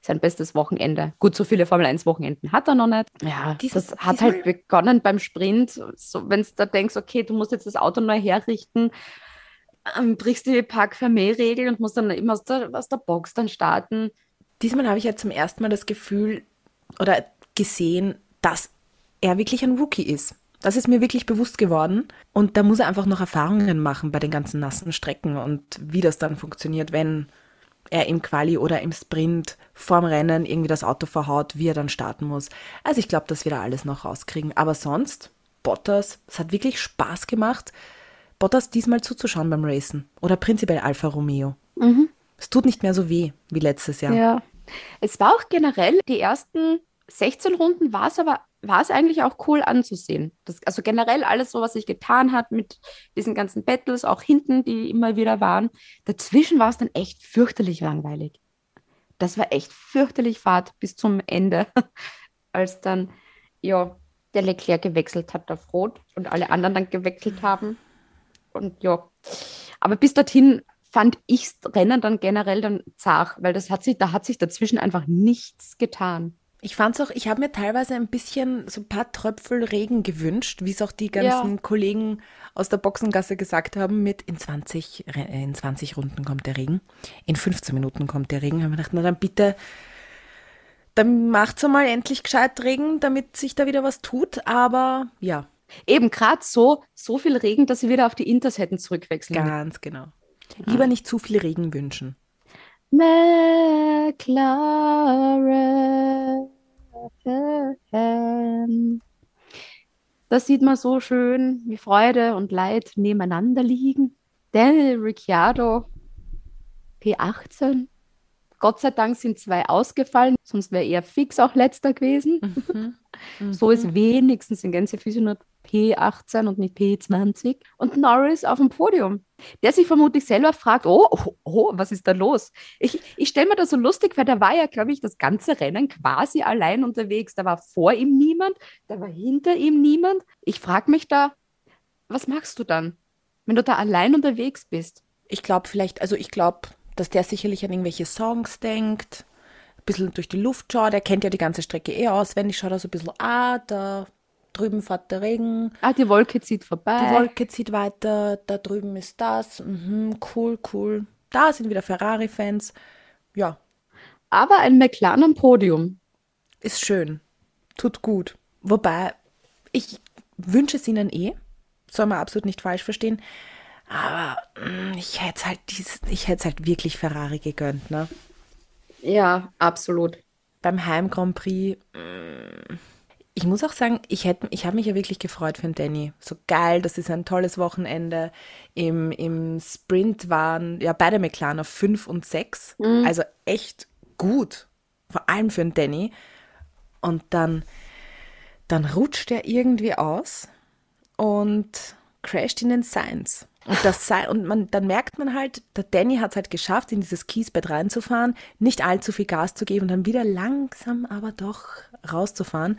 Speaker 1: sein bestes Wochenende. Gut, so viele Formel 1 Wochenenden hat er noch nicht. Ja, Dieses, das hat halt begonnen beim Sprint. So, Wenn du da denkst, okay, du musst jetzt das Auto neu herrichten, ähm, brichst du die Park-Fermé-Regel und musst dann immer aus der, aus der Box dann starten.
Speaker 2: Diesmal habe ich ja zum ersten Mal das Gefühl oder gesehen, dass er wirklich ein Rookie ist. Das ist mir wirklich bewusst geworden. Und da muss er einfach noch Erfahrungen machen bei den ganzen nassen Strecken und wie das dann funktioniert, wenn er im Quali oder im Sprint vorm Rennen irgendwie das Auto verhaut, wie er dann starten muss. Also ich glaube, dass wir da alles noch rauskriegen. Aber sonst, Bottas, es hat wirklich Spaß gemacht, Bottas diesmal zuzuschauen beim Racen. Oder prinzipiell Alfa Romeo. Mhm. Es tut nicht mehr so weh wie letztes Jahr.
Speaker 1: Ja. Es war auch generell, die ersten 16 Runden war es aber war es eigentlich auch cool anzusehen. Das, also generell alles so, was sich getan hat mit diesen ganzen Battles, auch hinten, die immer wieder waren. Dazwischen war es dann echt fürchterlich langweilig. Das war echt fürchterlich Fahrt bis zum Ende, als dann ja der Leclerc gewechselt hat auf Rot und alle anderen dann gewechselt haben. Und ja, aber bis dorthin fand ich Rennen dann generell dann zart, weil das hat sich, da hat sich dazwischen einfach nichts getan.
Speaker 2: Ich fand's auch, ich habe mir teilweise ein bisschen so ein paar Tröpfel Regen gewünscht, wie es auch die ganzen
Speaker 1: Ja.
Speaker 2: Kollegen aus der Boxengasse gesagt haben, mit in 20, Re- äh, in 20 Runden kommt der Regen, in 15 Minuten kommt der Regen. Da habe ich gedacht, na dann bitte, dann macht's mal endlich gescheit Regen, damit sich da wieder was tut. Aber ja,
Speaker 1: Eben gerade so, so viel Regen, dass sie wieder auf die Inters hätten zurückwechseln.
Speaker 2: ganz genau. Lieber nicht zu viel Regen wünschen.
Speaker 1: McLaren. Das sieht man so schön, wie Freude und Leid nebeneinander liegen. Daniel Ricciardo, P18. Gott sei Dank sind zwei ausgefallen, sonst wäre er fix auch letzter gewesen. So ist wenigstens in Gänsefüßchen nur P18 und nicht P20. Und Norris auf dem Podium, der sich vermutlich selber fragt, oh, oh, oh was ist da los? Ich, ich stelle mir das so lustig, weil der war ja, glaube ich, das ganze Rennen quasi allein unterwegs. Da war vor ihm niemand, da war hinter ihm niemand. Ich frage mich da, was machst du dann, wenn du da allein unterwegs bist?
Speaker 2: Ich glaube vielleicht, also ich glaube, dass der sicherlich an irgendwelche Songs denkt, ein bisschen durch die Luft schaut. Er kennt ja die ganze Strecke eh auswendig, schaut er so ein bisschen, ah, da drüben fährt der Regen,
Speaker 1: Ah, die Wolke zieht vorbei.
Speaker 2: die Wolke zieht weiter, da drüben ist das, mhm, cool, cool. Da sind wieder Ferrari-Fans. Ja,
Speaker 1: Aber ein McLaren am Podium.
Speaker 2: ist schön, tut gut. Wobei, ich wünsche es ihnen eh, soll man absolut nicht falsch verstehen, aber mm, ich hätte halt dieses, ich hätte halt wirklich Ferrari gegönnt, ne?
Speaker 1: Ja, absolut.
Speaker 2: beim Heim Grand Prix. mm, Ich muss auch sagen, ich, hätte, ich habe mich ja wirklich gefreut für den Danny. So geil, das ist ein tolles Wochenende. Im, Im Sprint waren ja beide McLaren auf 5 und 6. Also echt gut. Vor allem für den Danny. Und dann, dann rutscht er irgendwie aus und crasht in den Science. Und, das sei, und man, dann merkt man halt, der Danny hat es halt geschafft, in dieses Kiesbett reinzufahren, nicht allzu viel Gas zu geben und dann wieder langsam, aber doch rauszufahren.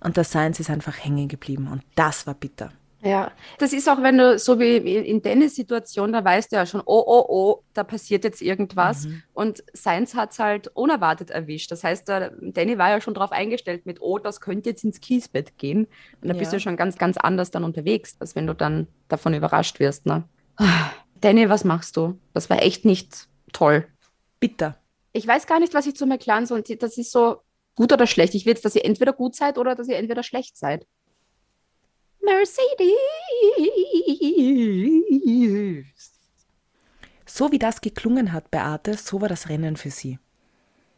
Speaker 2: Und der Science ist einfach hängen geblieben. Und das war bitter.
Speaker 1: Ja, das ist auch, wenn du so wie in Dennis Situation, da weißt du ja schon, oh, oh, oh, da passiert jetzt irgendwas. Und Sainz hat es halt unerwartet erwischt. Das heißt, der Danny war ja schon darauf eingestellt mit, oh, das könnte jetzt ins Kiesbett gehen. Und da bist
Speaker 2: Ja.
Speaker 1: du schon ganz, ganz anders dann unterwegs, als wenn du dann davon überrascht wirst. Ne? Danny, was machst du? Das war echt nicht toll.
Speaker 2: Bitter.
Speaker 1: Ich weiß gar nicht, was ich zu McLaren so, und das ist so gut oder schlecht. Ich will jetzt, dass ihr entweder gut seid oder dass ihr entweder schlecht seid. Mercedes.
Speaker 2: So wie das geklungen hat, Beate, so war das Rennen für sie.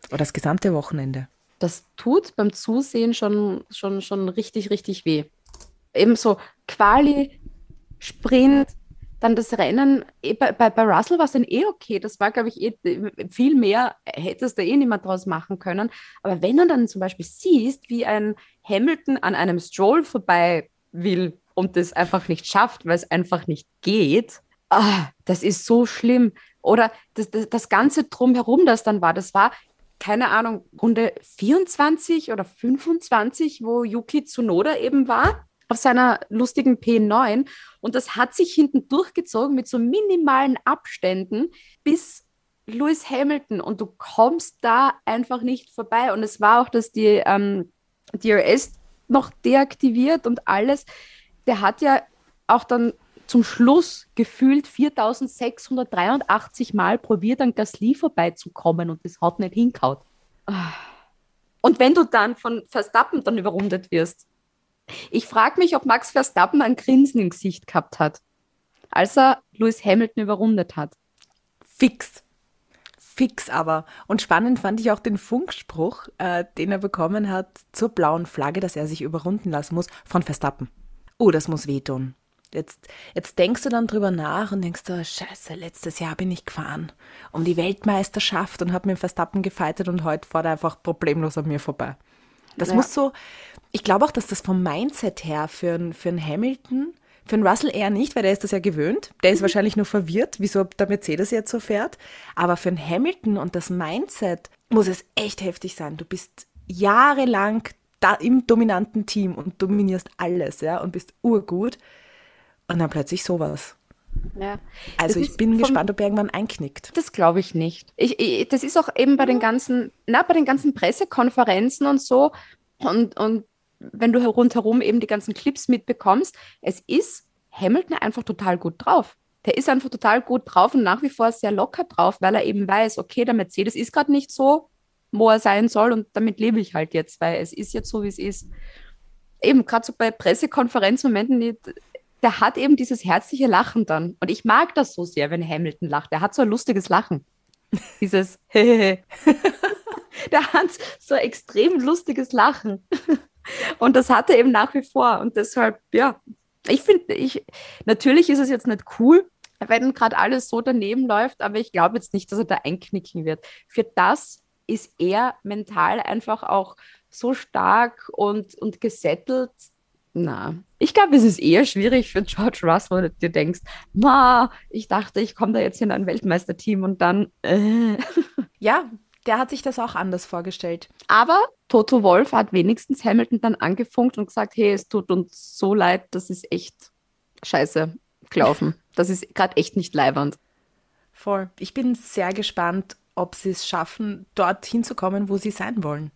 Speaker 2: Oder das gesamte Wochenende.
Speaker 1: Das tut beim Zusehen schon, schon, schon richtig, richtig weh. Ebenso Quali, Sprint, dann das Rennen. Eh, Bei, bei, bei Russell war es dann eh okay. Das war, glaube ich, eh, viel mehr hättest du eh nicht mehr draus machen können. Aber wenn du dann zum Beispiel siehst, wie ein Hamilton an einem Stroll vorbei will und das einfach nicht schafft, weil es einfach nicht geht, ah, das ist so schlimm. Oder das, das, das Ganze drumherum, das dann war, das war keine Ahnung, Runde 24 oder 25, wo Yuki Tsunoda eben war, auf seiner lustigen P9. Und das hat sich hinten durchgezogen mit so minimalen Abständen bis Lewis Hamilton. Und du kommst da einfach nicht vorbei. Und es war auch, dass die ähm, DRS noch deaktiviert und alles. Der hat ja auch dann zum Schluss gefühlt 4683 Mal probiert, an Gasly vorbeizukommen und das hat nicht hinkaut. Ah. Und wenn du dann von Verstappen dann überrundet wirst, ich frage mich, ob Max Verstappen ein Grinsen im Gesicht gehabt hat, als er Lewis Hamilton überrundet hat.
Speaker 2: Fix. Fix aber. Und spannend fand ich auch den Funkspruch, äh, den er bekommen hat zur blauen Flagge, dass er sich überrunden lassen muss von Verstappen. Oh, das muss wehtun. Jetzt, jetzt denkst du dann drüber nach und denkst du, scheiße, letztes Jahr bin ich gefahren um die Weltmeisterschaft und habe mit Verstappen gefeitet und heute fährt er einfach problemlos an mir vorbei. Das
Speaker 1: Ja.
Speaker 2: muss so, ich glaube auch, dass das vom Mindset her für, einen- für einen Hamilton, für einen Russell eher nicht, weil der ist das ja gewöhnt. Der ist wahrscheinlich nur verwirrt, wieso der Mercedes jetzt so fährt. Aber für einen Hamilton und das Mindset muss es echt heftig sein. Du bist jahrelang da im dominanten Team und dominierst alles, ja, und bist urgut. Und dann plötzlich sowas.
Speaker 1: Ja.
Speaker 2: Also
Speaker 1: Das
Speaker 2: ich bin
Speaker 1: vom-
Speaker 2: gespannt, ob er irgendwann einknickt.
Speaker 1: Das glaube ich nicht. Ich, ich, das ist auch eben bei den ganzen, na, bei den ganzen Pressekonferenzen und so. Und, und wenn du rundherum eben die ganzen Clips mitbekommst, es ist Hamilton einfach total gut drauf. Der ist einfach total gut drauf und nach wie vor sehr locker drauf, weil er eben weiß, okay, der Mercedes ist gerade nicht so, wo er sein soll und damit lebe ich halt jetzt, weil es ist jetzt so, wie es ist. Eben, gerade so bei Pressekonferenzmomenten, die, der hat eben dieses herzliche Lachen dann. Und ich mag das so sehr, wenn Hamilton lacht. Der hat so ein lustiges Lachen. Dieses. Der hat so ein extrem lustiges Lachen. Und das hat er eben nach wie vor. Und deshalb, ja, ich finde, ich, natürlich ist es jetzt nicht cool, wenn gerade alles so daneben läuft, aber ich glaube jetzt nicht, dass er da einknicken wird. Für das ist er mental einfach auch so stark und, und gesettelt. Na, ich glaube, es ist eher schwierig für George Russell, wenn du dir denkst, ma, ich dachte, ich komme da jetzt in ein Weltmeisterteam und dann, äh.
Speaker 2: Ja, der hat sich das auch anders vorgestellt.
Speaker 1: Aber Toto Wolf hat wenigstens Hamilton dann angefunkt und gesagt, hey, es tut uns so leid, das ist echt scheiße gelaufen. Das ist gerade echt nicht leibernd.
Speaker 2: Voll. Ich bin sehr gespannt, ob sie es schaffen, dorthin zu kommen, wo sie sein wollen.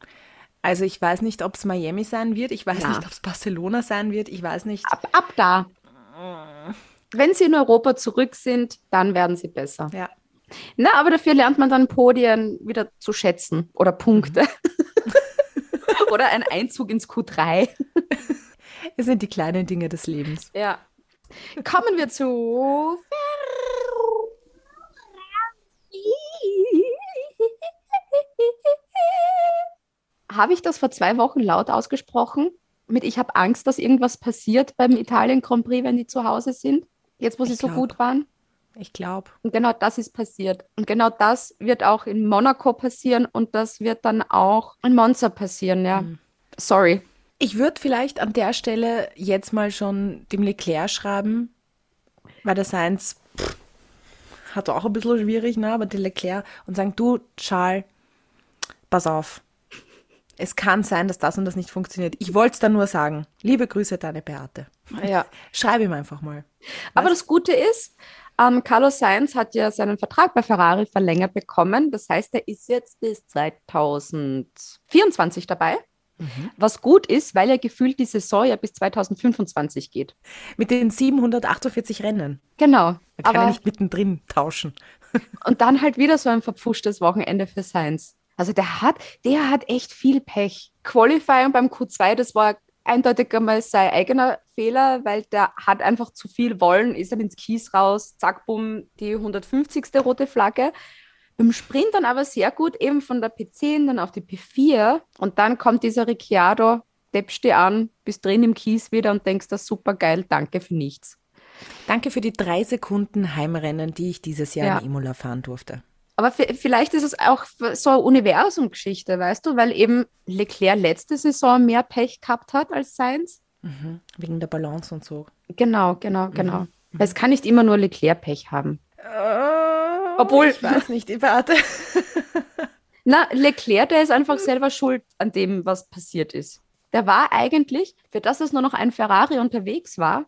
Speaker 2: Also ich weiß nicht, ob es Miami sein wird. Ich weiß
Speaker 1: Ja.
Speaker 2: nicht, ob es Barcelona sein wird. Ich weiß nicht.
Speaker 1: Ab, ab da. Wenn sie in Europa zurück sind, dann werden sie besser.
Speaker 2: Ja.
Speaker 1: Na, aber dafür lernt man dann Podien wieder zu schätzen oder Punkte. oder ein Einzug ins Q3.
Speaker 2: Es sind die kleinen Dinge des Lebens.
Speaker 1: Ja. Kommen wir zu. Habe ich das vor zwei Wochen laut ausgesprochen? Mit ich habe Angst, dass irgendwas passiert beim Italien Grand Prix, wenn die zu Hause sind. Jetzt, wo sie
Speaker 2: Ich
Speaker 1: so
Speaker 2: glaub.
Speaker 1: gut waren.
Speaker 2: Ich glaube.
Speaker 1: Und genau das ist passiert. Und genau das wird auch in Monaco passieren und das wird dann auch in Monza passieren, ja.
Speaker 2: Mhm.
Speaker 1: Sorry.
Speaker 2: Ich würde vielleicht an der Stelle jetzt mal schon dem Leclerc schreiben, weil der Sainz pff, hat auch ein bisschen schwierig, ne? aber der Leclerc und sagen, du, Charles, pass auf. Es kann sein, dass das und das nicht funktioniert. Ich wollte es dann nur sagen. Liebe Grüße, deine Beate.
Speaker 1: Ja.
Speaker 2: Schreib ihm einfach mal.
Speaker 1: Aber das Gute ist, ähm, Carlos Sainz hat ja seinen Vertrag bei Ferrari verlängert bekommen. Das heißt, er ist jetzt bis 2024 dabei. Was gut ist, weil er gefühlt die Saison ja bis 2025 geht.
Speaker 2: Mit den 748 Rennen.
Speaker 1: Genau.
Speaker 2: Man kann ja
Speaker 1: Aber,
Speaker 2: nicht mittendrin tauschen.
Speaker 1: und dann halt wieder so ein verpfuschtes Wochenende für Sainz. Also der hat, der hat echt viel Pech. Qualifying beim Q2, das war eindeutig einmal sein eigener Fehler, weil der hat einfach zu viel wollen, ist dann ins Kies raus, zack, bumm, die 150. rote Flagge. Beim Sprint dann aber sehr gut, eben von der P10 dann auf die P4 und dann kommt dieser Ricciardo, deppst dir an, bist drin im Kies wieder und denkst, das ist super geil, danke für nichts.
Speaker 2: Danke für die drei Sekunden Heimrennen, die ich dieses Jahr
Speaker 1: Ja.
Speaker 2: in Imola fahren durfte.
Speaker 1: Aber vi- vielleicht ist es auch so eine Universumgeschichte, weißt du, weil eben Leclerc letzte Saison mehr Pech gehabt hat als Sainz.
Speaker 2: Wegen der Balance und so.
Speaker 1: Genau, genau, genau. Weil es kann nicht immer nur Leclerc Pech haben. Obwohl-
Speaker 2: Ich weiß nicht, die Beate.
Speaker 1: Na, Leclerc, der ist einfach selber schuld an dem, was passiert ist. Der war eigentlich, für das es nur noch ein Ferrari unterwegs war,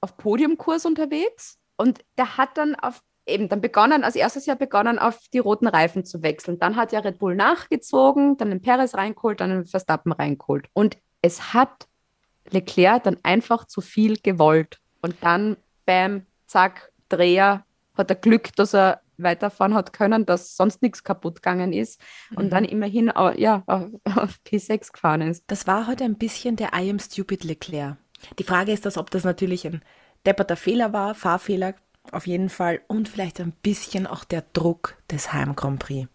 Speaker 1: auf Podiumkurs unterwegs und der hat dann auf eben dann begonnen, als erstes Jahr begonnen, auf die roten Reifen zu wechseln. Dann hat ja Red Bull nachgezogen, dann den Perez reingeholt, dann den Verstappen reingeholt. Und es hat Leclerc dann einfach zu viel gewollt. Und dann, bam, zack, Dreher, hat er Glück, dass er weiterfahren hat können, dass sonst nichts kaputt gegangen ist und dann immerhin ja, auf, auf P6 gefahren ist.
Speaker 2: Das war heute ein bisschen der I am stupid Leclerc. Die Frage ist, dass, ob das natürlich ein depperter Fehler war, Fahrfehler auf jeden Fall und vielleicht ein bisschen auch der Druck des Heim Grand Prix.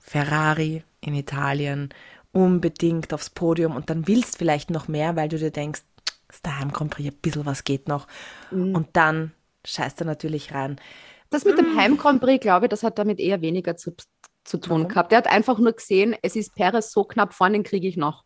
Speaker 2: Ferrari in Italien, unbedingt aufs Podium und dann willst vielleicht noch mehr, weil du dir denkst, ist der Heim Grand Prix, ein bisschen was geht noch. Und dann scheißt er natürlich rein.
Speaker 1: Das mit dem Heim Grand Prix, glaube ich, das hat damit eher weniger zu, zu tun
Speaker 2: Warum?
Speaker 1: gehabt. Der hat einfach nur gesehen, es ist Perez so knapp vorne, den kriege ich noch.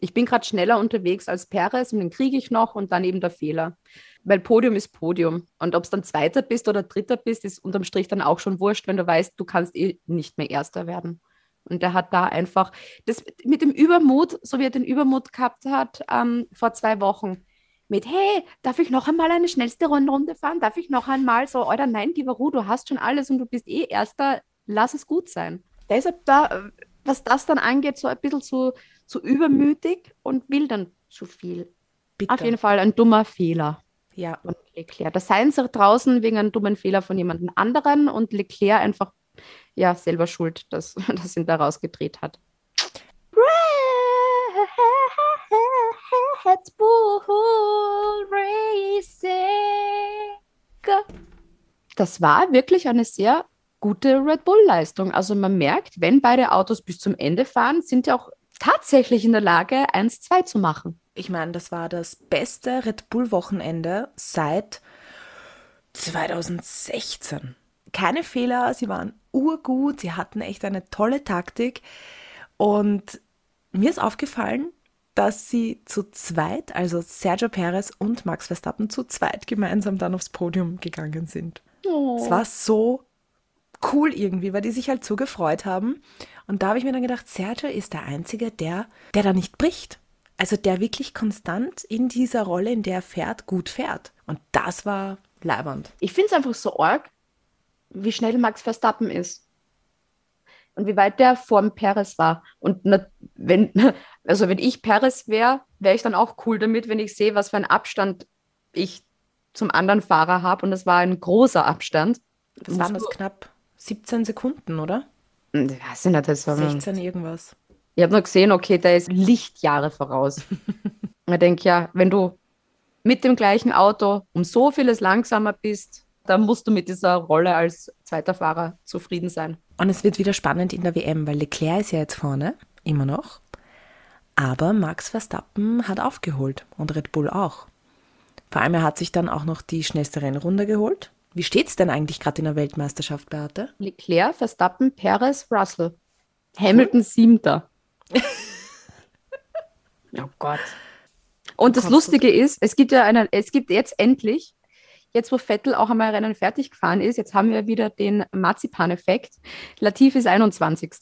Speaker 1: Ich bin gerade schneller unterwegs als Perez und den kriege ich noch und dann eben der Fehler. Weil Podium ist Podium. Und ob es dann Zweiter bist oder Dritter bist, ist unterm Strich dann auch schon wurscht, wenn du weißt, du kannst eh nicht mehr Erster werden. Und der hat da einfach, das mit dem Übermut, so wie er den Übermut gehabt hat ähm, vor zwei Wochen, mit, hey, darf ich noch einmal eine schnellste Runde fahren? Darf ich noch einmal so, oder nein, Givaru, du hast schon alles und du bist eh Erster, lass es gut sein. Deshalb da, was das dann angeht, so ein bisschen zu, zu übermütig und will dann zu viel.
Speaker 2: Bitter.
Speaker 1: Auf jeden Fall ein dummer Fehler
Speaker 2: Ja,
Speaker 1: von Leclerc. Da seien sie draußen wegen einem dummen Fehler von jemand anderen und Leclerc einfach ja selber schuld, dass, dass ihn da rausgedreht hat. Red Bull Racing. Das war wirklich eine sehr gute Red Bull-Leistung. Also man merkt, wenn beide Autos bis zum Ende fahren, sind sie auch tatsächlich in der Lage, 1-2 zu machen.
Speaker 2: ich meine, das war das beste Red Bull-Wochenende seit 2016. Keine Fehler, sie waren urgut, sie hatten echt eine tolle Taktik. Und mir ist aufgefallen, dass sie zu zweit, also Sergio Perez und Max Verstappen, zu zweit gemeinsam dann aufs Podium gegangen sind. Es war so cool irgendwie, weil die sich halt so gefreut haben. Und da habe ich mir dann gedacht, Sergio ist der Einzige, der, der da nicht bricht. Also der wirklich konstant in dieser Rolle, in der er fährt, gut fährt. Und das war leibernd.
Speaker 1: Ich finde es einfach so arg, wie schnell Max Verstappen ist. Und wie weit der vorm Perez war. Und wenn, also wenn ich Perez wäre, wäre ich dann auch cool damit, wenn ich sehe, was für einen Abstand ich zum anderen Fahrer habe. Und das war ein großer Abstand.
Speaker 2: Was waren das? Knapp 17 Sekunden, oder?
Speaker 1: Ich weiß nicht, das war
Speaker 2: 16 irgendwas.
Speaker 1: Ich habe nur gesehen, okay, der ist Lichtjahre voraus. Ich denke, ja, wenn du mit dem gleichen Auto um so vieles langsamer bist, dann musst du mit dieser Rolle als zweiter Fahrer zufrieden sein.
Speaker 2: Und es wird wieder spannend in der WM, weil Leclerc ist ja jetzt vorne, immer noch. Aber Max Verstappen hat aufgeholt und Red Bull auch. Vor allem, er hat sich dann auch noch die schnellste Rennrunde geholt. Wie steht's denn eigentlich gerade in der Weltmeisterschaft, Beate?
Speaker 1: Leclerc, Verstappen, Perez, Russell. Hamilton siebter. oh Gott. Und das Lustige ist, es gibt ja einen, es gibt jetzt endlich, jetzt wo Vettel auch einmal Rennen fertig gefahren ist, jetzt haben wir wieder den Marzipan-Effekt. Latif ist 21.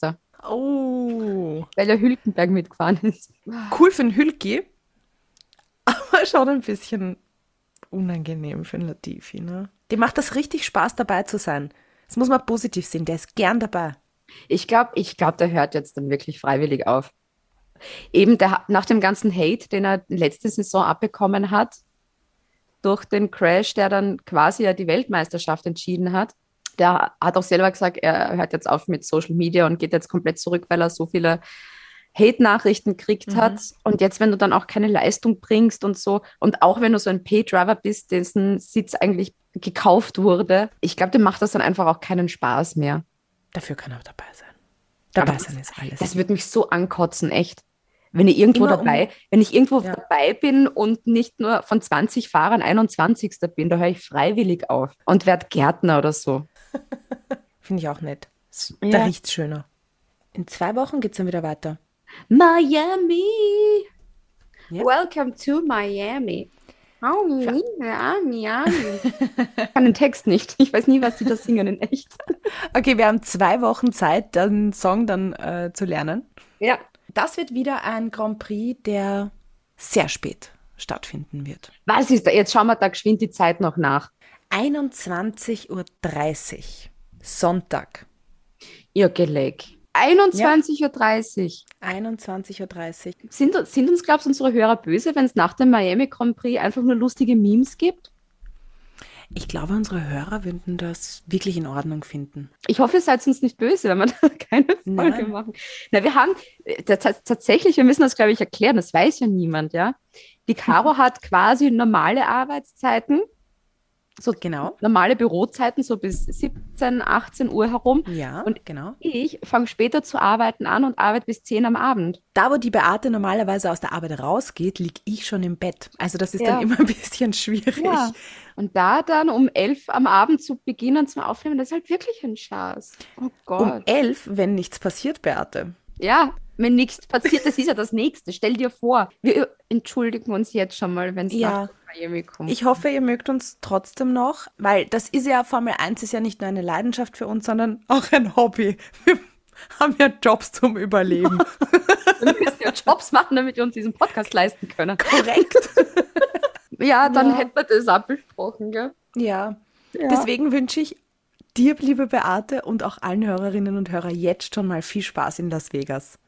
Speaker 2: Oh,
Speaker 1: weil der Hülkenberg mitgefahren ist.
Speaker 2: cool für den Hülki, aber schon ein bisschen unangenehm für den Latifi, ne? Dem macht das richtig Spaß, dabei zu sein. Das muss man positiv sehen, der ist gern dabei.
Speaker 1: Ich glaube, ich glaub, der hört jetzt dann wirklich freiwillig auf. Eben der, nach dem ganzen Hate, den er letzte Saison abbekommen hat, durch den Crash, der dann quasi ja die Weltmeisterschaft entschieden hat, der hat auch selber gesagt, er hört jetzt auf mit Social Media und geht jetzt komplett zurück, weil er so viele Hate-Nachrichten gekriegt hat. Und jetzt, wenn du dann auch keine Leistung bringst und so, und auch wenn du so ein Pay-Driver bist, dessen Sitz eigentlich gekauft wurde, ich glaube, dem macht das dann einfach auch keinen Spaß mehr.
Speaker 2: Dafür kann er dabei sein. Dabei
Speaker 1: Aber
Speaker 2: sein ist alles.
Speaker 1: Das wird mich so ankotzen, echt. Wenn ich irgendwo
Speaker 2: Immer um-
Speaker 1: dabei, wenn ich irgendwo
Speaker 2: Ja.
Speaker 1: dabei bin und nicht nur von 20 Fahrern 21. bin, da höre ich freiwillig auf und werde Gärtner oder so.
Speaker 2: Finde ich auch nett. S-
Speaker 1: Ja.
Speaker 2: Da riecht's schöner. In zwei Wochen geht's dann wieder weiter.
Speaker 1: Miami.
Speaker 2: Ja.
Speaker 1: Welcome to Miami. Oh, Miami, Miami. Ich kann den Text nicht. Ich weiß nie, was die da singen in echt.
Speaker 2: Okay, wir haben zwei Wochen Zeit, den Song dann äh, zu lernen.
Speaker 1: Ja.
Speaker 2: Das wird wieder ein Grand Prix, der sehr spät stattfinden wird.
Speaker 1: Was ist da? Jetzt schauen wir da geschwind die Zeit noch nach.
Speaker 2: 21.30 Uhr. Sonntag.
Speaker 1: Ihr Geleg. 21.30 Uhr.
Speaker 2: 21.30 Uhr.
Speaker 1: Sind, sind uns, glaubst du, unsere Hörer böse, wenn es nach dem Miami Grand Prix einfach nur lustige Memes gibt?
Speaker 2: Ich glaube, unsere Hörer würden das wirklich in Ordnung finden.
Speaker 1: Ich hoffe, ihr seid uns nicht böse, wenn wir da keine Folge
Speaker 2: Nein.
Speaker 1: machen. Na, wir haben äh, tats- tatsächlich, wir müssen das, glaube ich, erklären, das weiß ja niemand, ja. Die Caro hat quasi normale Arbeitszeiten, so
Speaker 2: Genau.
Speaker 1: normale Bürozeiten, so bis 17, 18 Uhr herum.
Speaker 2: Ja,
Speaker 1: Und-
Speaker 2: genau.
Speaker 1: Ich fange später zu arbeiten an und arbeite bis 10 am Abend.
Speaker 2: Da, wo die Beate normalerweise aus der Arbeit rausgeht, liege ich schon im Bett. Also das ist
Speaker 1: Ja.
Speaker 2: dann immer ein bisschen schwierig.
Speaker 1: Ja. Und da dann um 11 am Abend zu beginnen zum Aufnehmen, das ist halt wirklich ein Schatz. Oh Gott.
Speaker 2: Um elf, wenn nichts passiert, Beate.
Speaker 1: Ja, wenn nichts passiert, das ist ja das Nächste. Stell dir vor, wir entschuldigen uns jetzt schon mal, wenn es
Speaker 2: Ja.
Speaker 1: Kommt.
Speaker 2: Ich hoffe, ihr mögt uns trotzdem noch, weil das ist ja, Formel 1 ist ja nicht nur eine Leidenschaft für uns, sondern auch ein Hobby. Wir haben ja Jobs zum Überleben.
Speaker 1: wir müssen ja Jobs machen, damit wir uns diesen Podcast leisten können.
Speaker 2: Korrekt.
Speaker 1: Ja, dann
Speaker 2: Ja.
Speaker 1: hätten wir das auch besprochen, gell?
Speaker 2: Ja.
Speaker 1: Ja.
Speaker 2: Deswegen wünsche ich dir, liebe Beate, und auch allen Hörerinnen und Hörern jetzt schon mal viel Spaß in Las Vegas.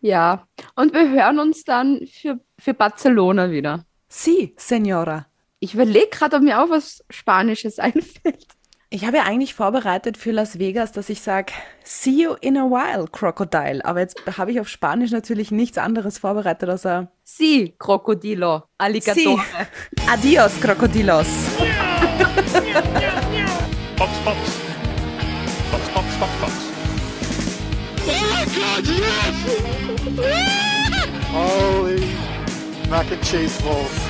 Speaker 1: Ja, und wir hören uns dann für, für Barcelona wieder.
Speaker 2: Sie, Senora.
Speaker 1: Ich überlege gerade, ob mir auch was Spanisches einfällt.
Speaker 2: Ich habe ja eigentlich vorbereitet für Las Vegas, dass ich sage, see you in a while, Crocodile. Aber jetzt habe ich auf Spanisch natürlich nichts anderes vorbereitet, außer
Speaker 1: Sí, Crocodilo, Alligatore.
Speaker 2: Sí. Adios, Crocodilos.
Speaker 3: Fox, Fox. Fox, Fox, Fox, Fox.
Speaker 4: Oh my god, yes!
Speaker 5: Holy mac and cheese balls.